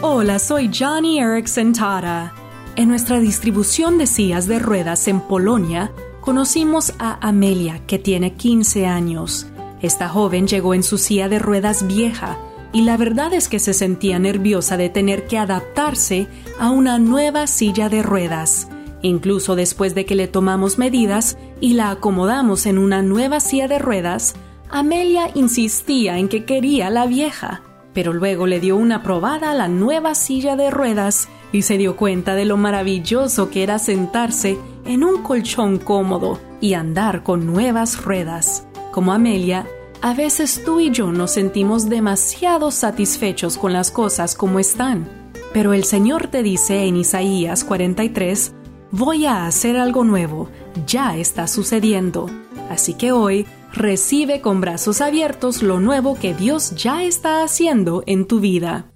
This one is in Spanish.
Hola, soy Johnny Erickson Tara. En nuestra distribución de sillas de ruedas en Polonia, conocimos a Amelia, que tiene 15 años. Esta joven llegó en su silla de ruedas vieja y la verdad es que se sentía nerviosa de tener que adaptarse a una nueva silla de ruedas. Incluso después de que le tomamos medidas y la acomodamos en una nueva silla de ruedas, Amelia insistía en que quería la vieja pero luego le dio una probada a la nueva silla de ruedas y se dio cuenta de lo maravilloso que era sentarse en un colchón cómodo y andar con nuevas ruedas. Como Amelia, a veces tú y yo nos sentimos demasiado satisfechos con las cosas como están, pero el Señor te dice en Isaías 43, voy a hacer algo nuevo, ya está sucediendo. Así que hoy Recibe con brazos abiertos lo nuevo que Dios ya está haciendo en tu vida.